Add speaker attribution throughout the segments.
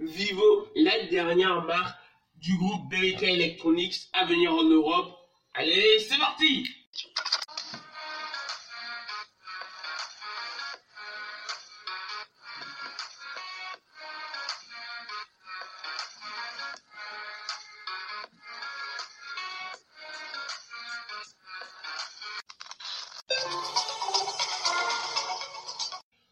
Speaker 1: Vivo, la dernière marque du groupe BK Electronics à venir en Europe. Allez, c'est parti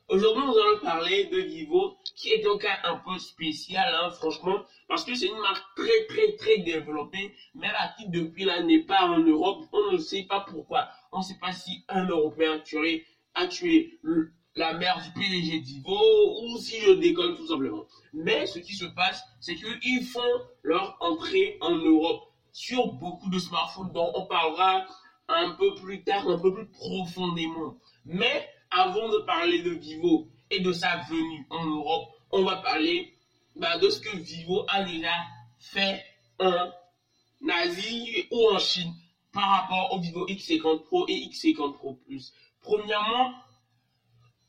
Speaker 1: Aujourd'hui, nous allons parler de Vivo, est donc un peu spécial, hein, franchement, parce que c'est une marque très, très, très développée, mais la qui depuis là n'est pas en Europe. On ne sait pas pourquoi. On ne sait pas si un Européen a tué, la mère du PDG Vivo ou si je déconne tout simplement. Mais ce qui se passe, c'est qu'ils font leur entrée en Europe sur beaucoup de smartphones dont on parlera un peu plus tard, un peu plus profondément. Mais avant de parler de Vivo et de sa venue en Europe, on va parler bah, de ce que Vivo a déjà fait en Asie ou en Chine par rapport au Vivo X50 Pro et X50 Pro Plus. Premièrement,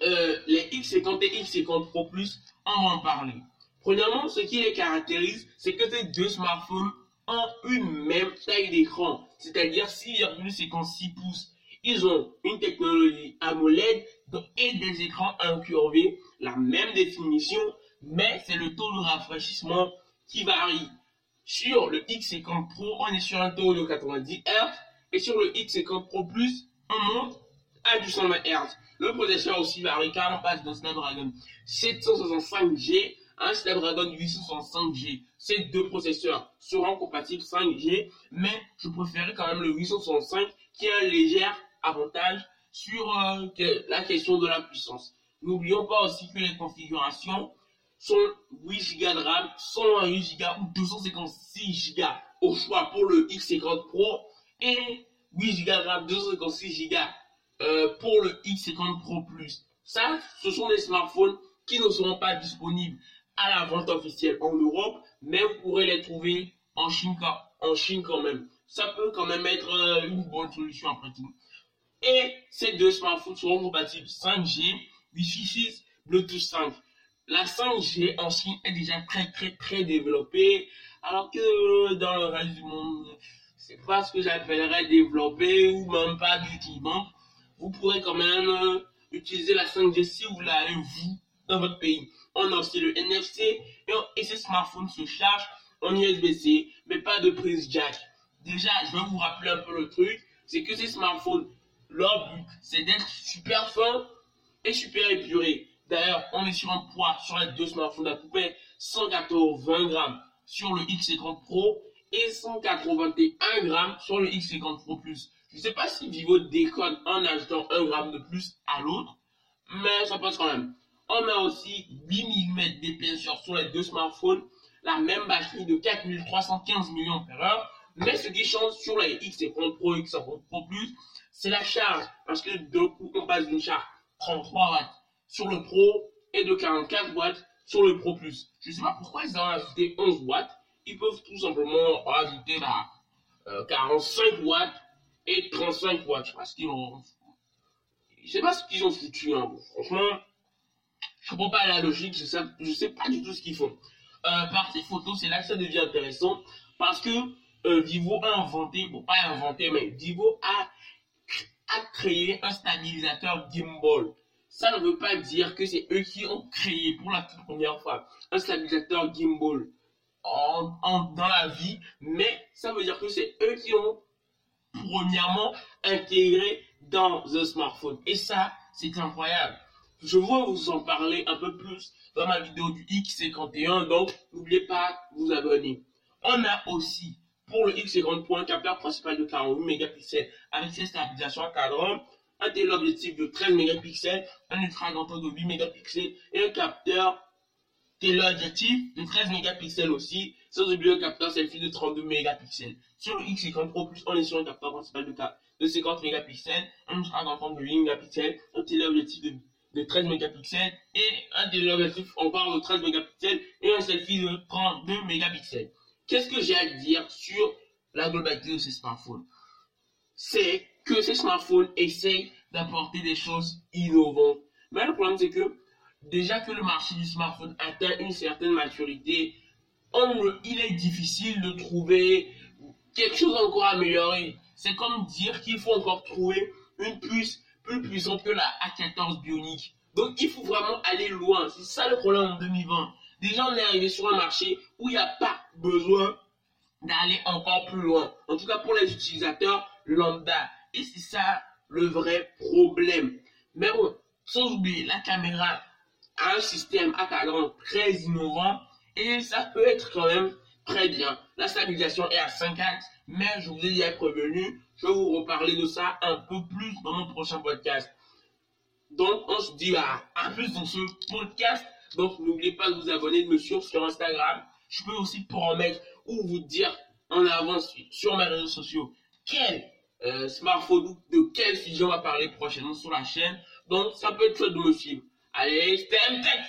Speaker 1: euh, les X50 et X50 Pro Plus, on va en parler. Premièrement, ce qui les caractérise, c'est que ces deux smartphones ont une même taille d'écran, c'est-à-dire 6,56 pouces ils ont une technologie AMOLED et des écrans incurvés, la même définition, mais c'est le taux de rafraîchissement qui varie. Sur le X50 Pro, on est sur un taux de 90 Hz et sur le X50 Pro Plus, on monte à du 120 Hz. Le processeur aussi varie car on passe d'un Snapdragon 765G à un Snapdragon 865G. Ces deux processeurs seront compatibles 5G, mais je préférais quand même le 865 qui est un léger avantage sur euh, la question de la puissance. N'oublions pas aussi que les configurations sont 8 Go de RAM, 128 Go ou 256 Go au choix pour le X50 Pro et 8 Go de RAM, 256 Go euh, pour le X50 Pro Plus. Ça, ce sont des smartphones qui ne seront pas disponibles à la vente officielle en Europe, mais vous pourrez les trouver en Chine, quand même. Ça peut quand même être euh, une bonne solution après tout. Et ces deux smartphones seront compatibles 5G, Wi-Fi 6, Bluetooth 5. La 5G en Chine est déjà très très très développée, alors que dans le reste du monde, c'est pas ce que j'appellerais développé ou même pas du tout. Donc, vous pourrez quand même euh, utiliser la 5G si vous l'avez vous dans votre pays. On a aussi le NFC et, ces smartphones se chargent en USB-C, mais pas de prise jack. Déjà, je vais vous rappeler un peu le truc, c'est que ces smartphones leur but, c'est d'être super fin et super épuré. D'ailleurs, on est sur un poids sur les deux smartphones à peu près 180 grammes sur le X50 Pro et 181 grammes sur le X50 Pro Plus. Je ne sais pas si Vivo déconne en ajoutant 1 gramme de plus à l'autre, mais ça passe quand même. On a aussi 8 mm d'épaisseur sur les deux smartphones, la même batterie de 4315 mAh, mais ce qui change sur les X50 Pro et X50 Pro Plus, c'est la charge. Parce que d'un coup, on passe d'une charge 33 watts sur le Pro et de 44 watts sur le Pro Plus. Je ne sais pas pourquoi ils ont ajouté 11 watts. Ils peuvent tout simplement ajouter là, 45 euh, watts et 35 watts. Je sais pas ce qu'ils ont. Je sais pas ce qu'ils ont foutu. Hein. Franchement, je comprends pas la logique. Je sais, sais pas du tout ce qu'ils font. Euh, partie photo, c'est là que ça devient intéressant. Parce que euh, Vivo a inventé, bon pas inventé, mais Vivo a a créé un stabilisateur gimbal. Ça ne veut pas dire que c'est eux qui ont créé pour la toute première fois un stabilisateur gimbal en, dans la vie, mais ça veut dire que c'est eux qui ont premièrement intégré dans un smartphone. Et ça, c'est incroyable. Je vais vous en parler un peu plus dans ma vidéo du X51, donc n'oubliez pas de vous abonner. On a aussi pour le X50 Pro, un capteur principal de 48 mégapixels avec ses stabilisations à cadran, un téléobjectif de 13 mégapixels, un ultra grand de 8 mégapixels et un capteur téléobjectif de 13 mégapixels aussi, sans oublier un capteur selfie de 32 mégapixels. Sur le X50 Pro Plus, on est sur un capteur principal de, de 50 mégapixels, un ultra grand de 8 mégapixels, un téléobjectif de, de 13 mégapixels et un téléobjectif encore de 13 mégapixels et un selfie de 32 mégapixels. Qu'est-ce que j'ai à dire sur la globalité de ces smartphones? C'est que ces smartphones essayent d'apporter des choses innovantes. Mais le problème, c'est que déjà que le marché du smartphone atteint une certaine maturité, il est difficile de trouver quelque chose encore amélioré. C'est comme dire qu'il faut encore trouver une puce plus puissante que la A14 Bionic. Donc il faut vraiment aller loin. C'est ça le problème en 2020. Déjà on est arrivé sur un marché où il n'y a pas besoin d'aller encore plus loin. En tout cas pour les utilisateurs lambda. Et c'est ça le vrai problème. Mais bon, sans oublier, la caméra a un système à cadran très innovant et ça peut être quand même très bien. La stabilisation est à 5 axes, mais je vous ai déjà prévenu, je vais vous reparler de ça un peu plus dans mon prochain podcast. Donc, on se dit à, plus dans ce podcast. Donc, n'oubliez pas de vous abonner, de me suivre sur Instagram. Je peux aussi promettre ou vous dire en avance sur mes réseaux sociaux quel euh, smartphone de quel sujet on va parler prochainement sur la chaîne. Donc, ça peut être chouette de me suivre. Allez, stay Tech